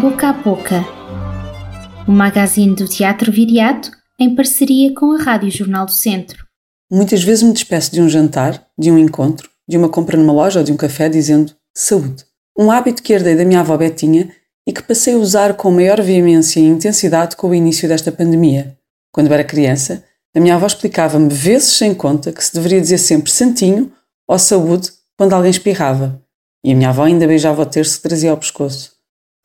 Boca a Boca, o magazine do Teatro Viriato em parceria com a Rádio Jornal do Centro. Muitas vezes me despeço de um jantar, de um encontro, de uma compra numa loja ou de um café dizendo saúde. Um hábito que herdei da minha avó Betinha e que passei a usar com maior veemência e intensidade com o início desta pandemia. Quando era criança, a minha avó explicava-me vezes sem conta que se deveria dizer sempre santinho ou saúde quando alguém espirrava. E a minha avó ainda beijava o terço que trazia ao pescoço.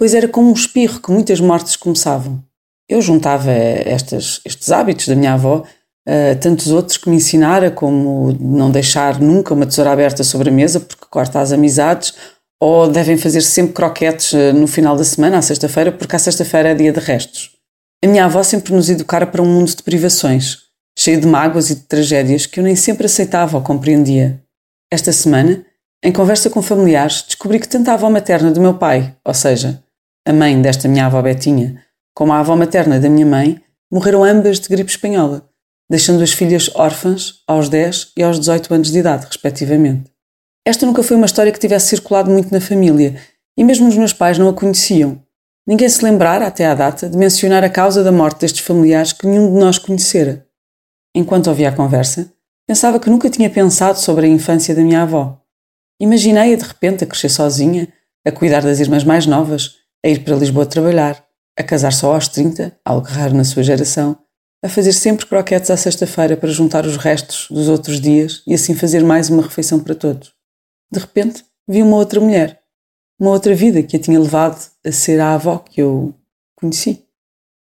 Pois era como um espirro que muitas mortes começavam. Eu juntava estas, estes hábitos da minha avó a tantos outros que me ensinara, como não deixar nunca uma tesoura aberta sobre a mesa porque corta as amizades, ou devem fazer sempre croquetes eh, no final da semana, à sexta-feira, porque à sexta-feira é dia de restos. A minha avó sempre nos educara para um mundo de privações, cheio de mágoas e de tragédias que eu nem sempre aceitava ou compreendia. Esta semana, em conversa com familiares, descobri que tanto a avó materna do meu pai, ou seja, a mãe desta minha avó Betinha, como a avó materna da minha mãe, morreram ambas de gripe espanhola, deixando as filhas órfãs aos 10 e aos 18 anos de idade, respectivamente. Esta nunca foi uma história que tivesse circulado muito na família, e mesmo os meus pais não a conheciam. Ninguém se lembrara, até à data, de mencionar a causa da morte destes familiares que nenhum de nós conhecera. Enquanto ouvia a conversa, pensava que nunca tinha pensado sobre a infância da minha avó. Imaginei-a de repente a crescer sozinha, a cuidar das irmãs mais novas, a ir para Lisboa trabalhar, a casar só aos 30, algo raro na sua geração, a fazer sempre croquetes à sexta-feira para juntar os restos dos outros dias e assim fazer mais uma refeição para todos. De repente, vi uma outra mulher, uma outra vida que a tinha levado a ser a avó que eu conheci.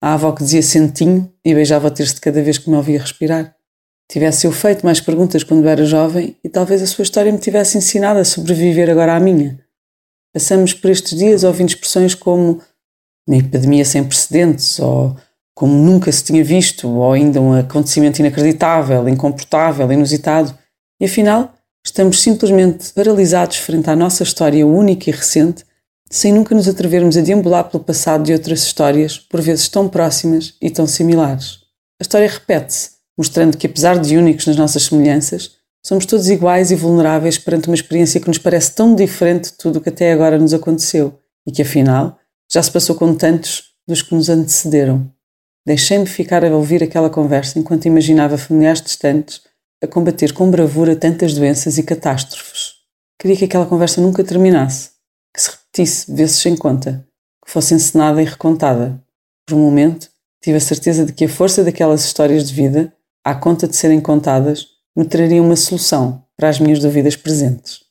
A avó que dizia sentinho e beijava o terço de cada vez que me ouvia respirar. Tivesse eu feito mais perguntas quando era jovem e talvez a sua história me tivesse ensinado a sobreviver agora à minha. Passamos por estes dias ouvindo expressões como uma epidemia sem precedentes, ou como nunca se tinha visto, ou ainda um acontecimento inacreditável, incomportável, inusitado, e afinal estamos simplesmente paralisados frente à nossa história única e recente, sem nunca nos atrevermos a deambular pelo passado de outras histórias, por vezes tão próximas e tão similares. A história repete-se, mostrando que, apesar de únicos nas nossas semelhanças, somos todos iguais e vulneráveis perante uma experiência que nos parece tão diferente de tudo o que até agora nos aconteceu e que, afinal, já se passou com tantos dos que nos antecederam. Deixei-me ficar a ouvir aquela conversa enquanto imaginava familiares distantes a combater com bravura tantas doenças e catástrofes. Queria que aquela conversa nunca terminasse, que se repetisse vezes sem conta, que fosse encenada e recontada. Por um momento, tive a certeza de que a força daquelas histórias de vida, à conta de serem contadas, me traria uma solução para as minhas dúvidas presentes.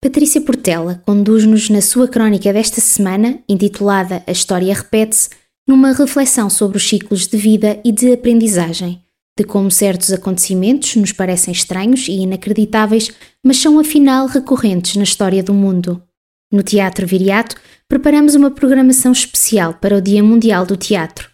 Patrícia Portela conduz-nos na sua crónica desta semana, intitulada A História Repete-se, numa reflexão sobre os ciclos de vida e de aprendizagem, de como certos acontecimentos nos parecem estranhos e inacreditáveis, mas são afinal recorrentes na história do mundo. No Teatro Viriato, preparamos uma programação especial para o Dia Mundial do Teatro.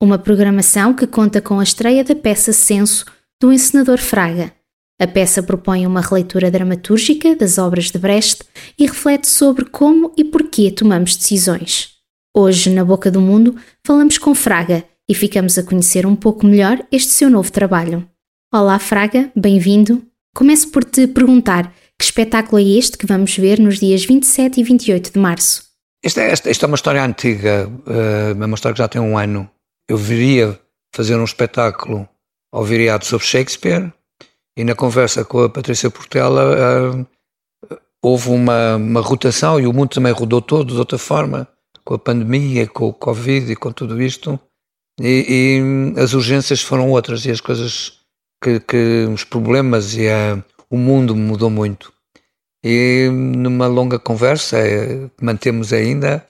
Uma programação que conta com a estreia da peça Censo do encenador Fraga a peça propõe uma releitura dramatúrgica das obras de Brecht e reflete sobre como e porquê tomamos decisões. Hoje, na Boca do Mundo, falamos com Fraga e ficamos a conhecer um pouco melhor este seu novo trabalho. Olá, Fraga, bem-vindo. Começo por te perguntar que espetáculo é este que vamos ver nos dias 27 e 28 de março? Esta, é, esta, esta é uma história antiga, é uma história que já tem um ano. Eu viria fazer um espetáculo ao viriato sobre Shakespeare, e na conversa com a Patrícia Portela uh, houve uma, uma rotação e o mundo também rodou todo de outra forma, com a pandemia, com o Covid e com tudo isto. E, e as urgências foram outras e as coisas que, que os problemas e o mundo mudou muito. E numa longa conversa, eh, que mantemos ainda,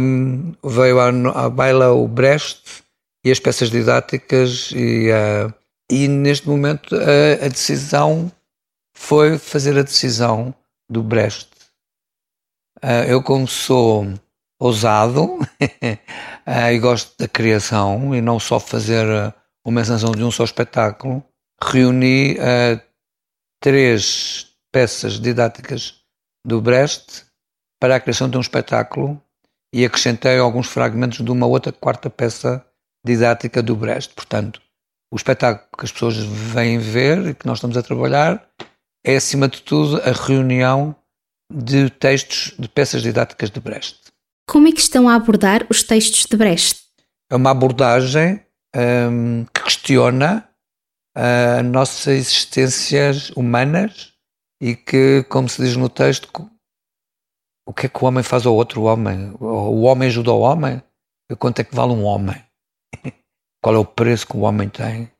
um, veio à, à baila o Brecht e as peças didáticas e a e neste momento a, a decisão foi fazer a decisão do Brecht. Uh, eu, como sou ousado uh, e gosto da criação e não só fazer uh, uma encenação de um só espetáculo, reuni três peças didáticas do Brecht para a criação de um espetáculo e acrescentei alguns fragmentos de uma outra quarta peça didática do Brecht. Portanto, o espetáculo que as pessoas vêm ver e que nós estamos a trabalhar é, acima de tudo, a reunião de textos de peças didáticas de Brecht. Como é que estão a abordar os textos de Brecht? É uma abordagem um, que questiona as nossas existências humanas e que, como se diz no texto, o que é que o homem faz ao outro homem? O homem ajuda o homem? Quanto é que vale um homem? Qual é o preço que o homem tem?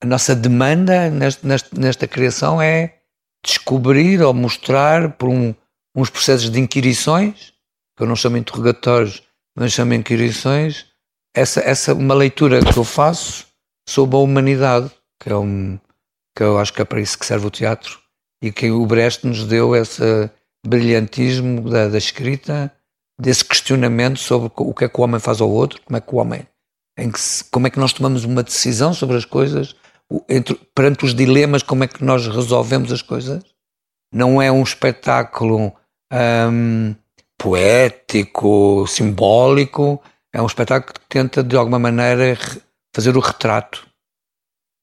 A nossa demanda neste, neste, nesta criação é descobrir ou mostrar por um, uns processos de inquirições, que eu não chamo interrogatórios, mas chamo inquirições, essa, essa uma leitura que eu faço sobre a humanidade, que é um que eu acho que é para isso que serve o teatro e que o Brecht nos deu esse brilhantismo da, da escrita, desse questionamento sobre o que é que o homem faz ao outro, como é que o homem, se, como é que nós tomamos uma decisão sobre as coisas, entre, perante os dilemas, como é que nós resolvemos as coisas. Não é um espetáculo hum, poético, simbólico, é um espetáculo que tenta, de alguma maneira, fazer o retrato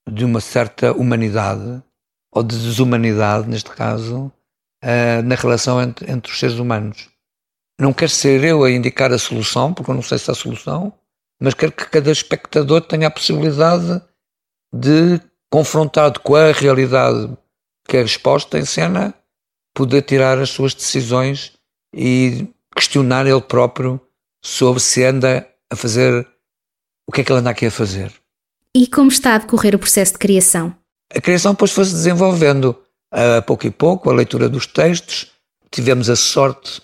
de uma certa humanidade, ou de desumanidade, neste caso, uh, na relação entre, entre os seres humanos. Não quero ser eu a indicar a solução, porque eu não sei se há solução, mas quero que cada espectador tenha a possibilidade de, confrontado com a realidade que é exposta em cena, poder tirar as suas decisões e questionar ele próprio sobre se anda a fazer o que é que ele anda aqui a fazer. E como está a decorrer o processo de criação? A criação depois foi-se desenvolvendo a pouco e pouco, a leitura dos textos. Tivemos a sorte,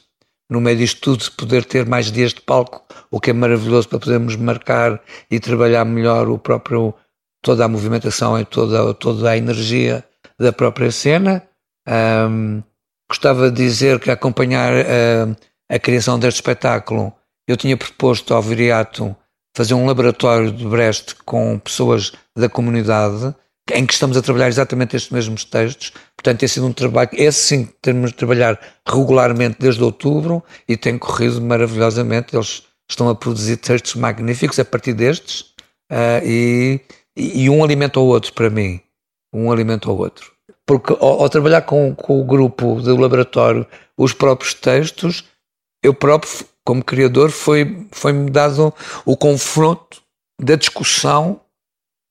no meio disto tudo, de poder ter mais dias de palco, o que é maravilhoso para podermos marcar e trabalhar melhor o próprio, toda a movimentação e toda, toda a energia da própria cena. Um, gostava de dizer que acompanhar a criação deste espetáculo, eu tinha proposto ao Viriato fazer um laboratório de Brest com pessoas da comunidade em que estamos a trabalhar exatamente estes mesmos textos. Portanto, tem sido um trabalho, esse sim, temos de trabalhar regularmente desde outubro e tem corrido maravilhosamente. Eles estão a produzir textos magníficos a partir destes uh, e, e, um alimenta o outro para mim. Um alimenta o outro. Porque ao, ao trabalhar com, com, o grupo do laboratório os próprios textos, eu próprio, como criador, foi-me foi dado o confronto da discussão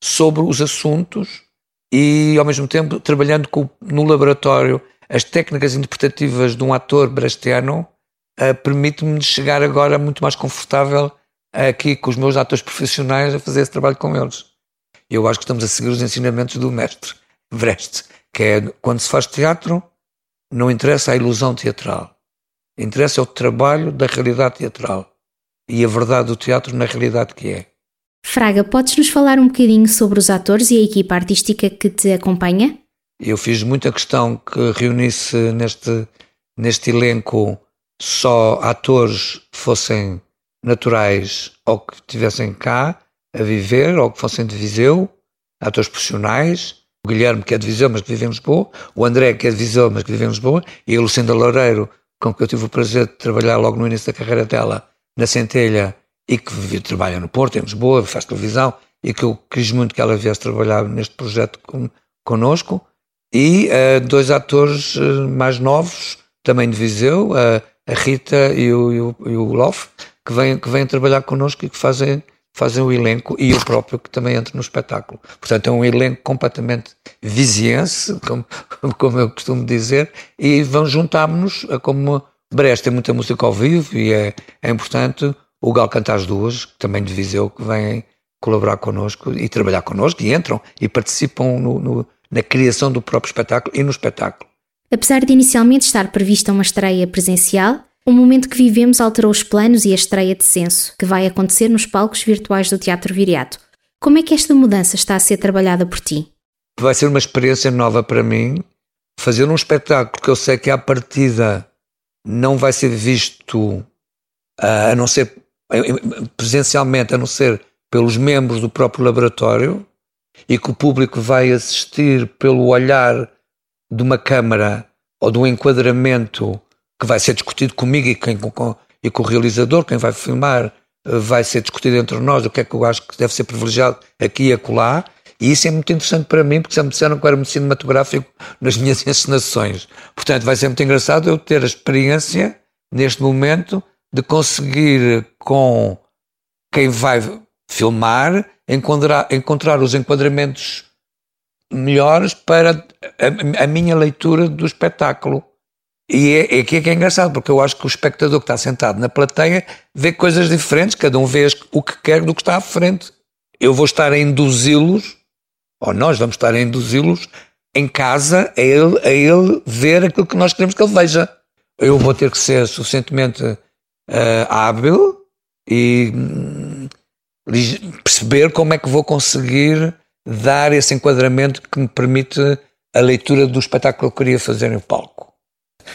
sobre os assuntos e, ao mesmo tempo, trabalhando com, no laboratório as técnicas interpretativas de um ator brechtiano, uh, permite-me chegar agora muito mais confortável aqui com os meus atores profissionais a fazer esse trabalho com eles. Eu acho que estamos a seguir os ensinamentos do mestre Brecht, que é quando se faz teatro, não interessa a ilusão teatral, interessa o trabalho da realidade teatral e a verdade do teatro na realidade que é. Fraga, podes nos falar um bocadinho sobre os atores e a equipa artística que te acompanha? Eu fiz muita questão que reunisse neste, neste elenco só atores que fossem naturais ou que estivessem cá a viver ou que fossem de Viseu, atores profissionais. O Guilherme, que é de Viseu, mas que vive em Lisboa. O André, que é de Viseu, mas que vive em Lisboa. E a Lucinda Loureiro, com que eu tive o prazer de trabalhar logo no início da carreira dela, na Centelha, e que trabalha no Porto, em Lisboa, faz televisão, e que eu quis muito que ela viesse trabalhar neste projeto con, connosco. E uh, dois atores uh, mais novos, também de Viseu, uh, a Rita e o, e o, e o Lof, que vêm, que vêm trabalhar connosco e que fazem, fazem o elenco, e eu próprio que também entro no espetáculo. Portanto, é um elenco completamente viziense, como, como eu costumo dizer, e vamos juntar-nos, como Brest tem muita música ao vivo e é, é importante o Gal canta as duas, também de Viseu, que vêm colaborar connosco e trabalhar connosco e entram e participam no, no, na criação do próprio espetáculo e no espetáculo. Apesar de inicialmente estar prevista uma estreia presencial, o momento que vivemos alterou os planos e a estreia de censo, que vai acontecer nos palcos virtuais do Teatro Viriato. Como é que esta mudança está a ser trabalhada por ti? Vai ser uma experiência nova para mim. Fazer um espetáculo que eu sei que à partida não vai ser visto, a não ser presencialmente, a não ser pelos membros do próprio laboratório, e que o público vai assistir pelo olhar de uma câmara ou de um enquadramento que vai ser discutido comigo e, quem, com, e com o realizador, quem vai filmar, vai ser discutido entre nós o que é que eu acho que deve ser privilegiado aqui e acolá. E isso é muito interessante para mim, porque já me disseram que eu era muito cinematográfico nas minhas encenações. Portanto, vai ser muito engraçado eu ter a experiência, neste momento, de conseguir com quem vai filmar encontrar, encontrar os enquadramentos melhores para a, a minha leitura do espetáculo. E é, é é que é engraçado, porque eu acho que o espectador que está sentado na plateia vê coisas diferentes, cada um vê o que quer do que está à frente. Eu vou estar a induzi-los, ou nós vamos estar a induzi-los, em casa, a ele, a ele ver aquilo que nós queremos que ele veja. Eu vou ter que ser suficientemente uh, hábil e hum, perceber como é que vou conseguir dar esse enquadramento que me permite a leitura do espetáculo que eu queria fazer no palco.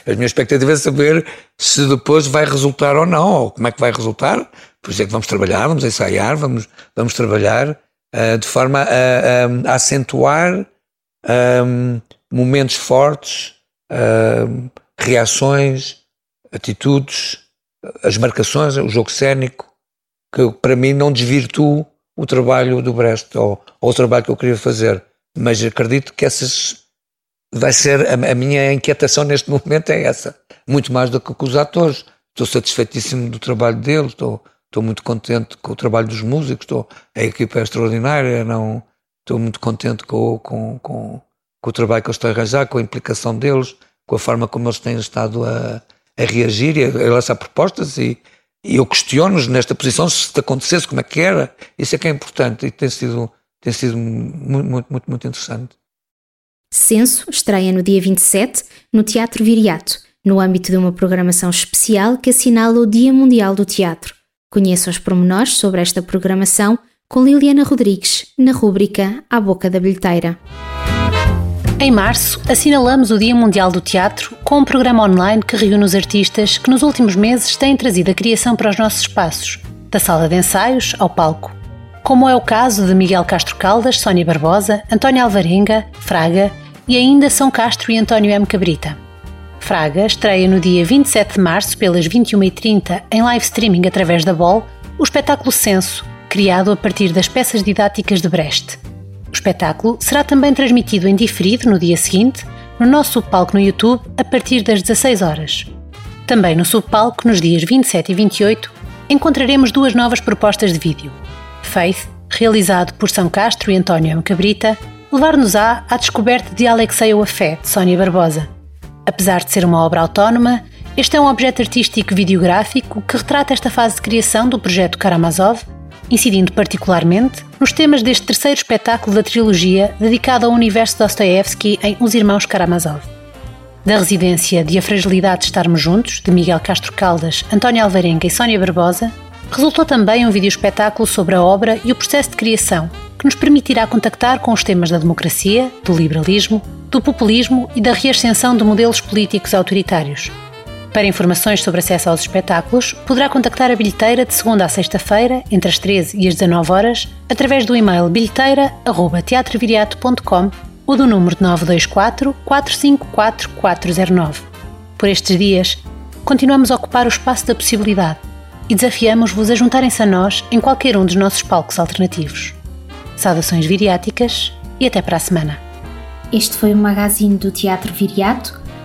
As minhas expectativas é saber se depois vai resultar ou não, ou como é que vai resultar. Por isso é que vamos trabalhar, vamos ensaiar, vamos, vamos trabalhar uh, de forma a, a, a acentuar um, momentos fortes, um, reações, atitudes, as marcações, o jogo cénico, que para mim não desvirtuo o trabalho do Brest ou, ou o trabalho que eu queria fazer. Mas acredito que essas vai ser a, a, minha inquietação neste momento é essa, muito mais do que com os atores. Estou satisfeitíssimo do trabalho deles, estou, estou muito contente com o trabalho dos músicos, estou, a equipa é extraordinária, não, estou muito contente com, com, com, com, o trabalho que eles estão a arranjar, com a implicação deles, com a forma como eles têm estado a, a reagir e a, lançar propostas e, e eu questiono-nos nesta posição se acontecesse, como é que era. Isso é que é importante e tem sido, tem sido muito, muito, muito, muito interessante. Censo estreia no dia 27 no Teatro Viriato, no âmbito de uma programação especial que assinala o Dia Mundial do Teatro. Conheça os pormenores sobre esta programação com Liliana Rodrigues, na rúbrica À Boca da Bilheteira. Em março, assinalamos o Dia Mundial do Teatro com um programa online que reúne os artistas que nos últimos meses têm trazido a criação para os nossos espaços, da sala de ensaios ao palco. Como é o caso de Miguel Castro Caldas, Sónia Barbosa, António Alvarenga, Fraga e ainda São Castro e António M. Cabrita. Fraga estreia no dia 27 de março, pelas 21h30, em live streaming através da BOL, o espetáculo Censo, criado a partir das peças didáticas de Brecht. O espetáculo será também transmitido em diferido no dia seguinte, no nosso subpalco no YouTube, a partir das 16 horas. Também no subpalco, nos dias 27 e 28, encontraremos duas novas propostas de vídeo. Faith, realizado por São Castro e António M. Cabrita, levar-nos-á à descoberta de Alexei Afé, de Sónia Barbosa. Apesar de ser uma obra autónoma, este é um objeto artístico videográfico que retrata esta fase de criação do projeto Karamazov incidindo particularmente nos temas deste terceiro espetáculo da trilogia dedicado ao universo Dostoevsky em Os Irmãos Karamazov. Da residência de A Fragilidade de Estarmos Juntos, de Miguel Castro Caldas, António Alvarenga e Sónia Barbosa, resultou também um vídeo espetáculo sobre a obra e o processo de criação, que nos permitirá contactar com os temas da democracia, do liberalismo, do populismo e da reascensão de modelos políticos autoritários, para informações sobre acesso aos espetáculos, poderá contactar a bilheteira de segunda a sexta-feira, entre as 13 e as 19 horas, através do e-mail bilheteira.teatroviriato.com ou do número 924 454 409. Por estes dias, continuamos a ocupar o espaço da possibilidade e desafiamos-vos a juntarem-se a nós em qualquer um dos nossos palcos alternativos. Saudações viriáticas e até para a semana. Este foi o magazine do Teatro Viriato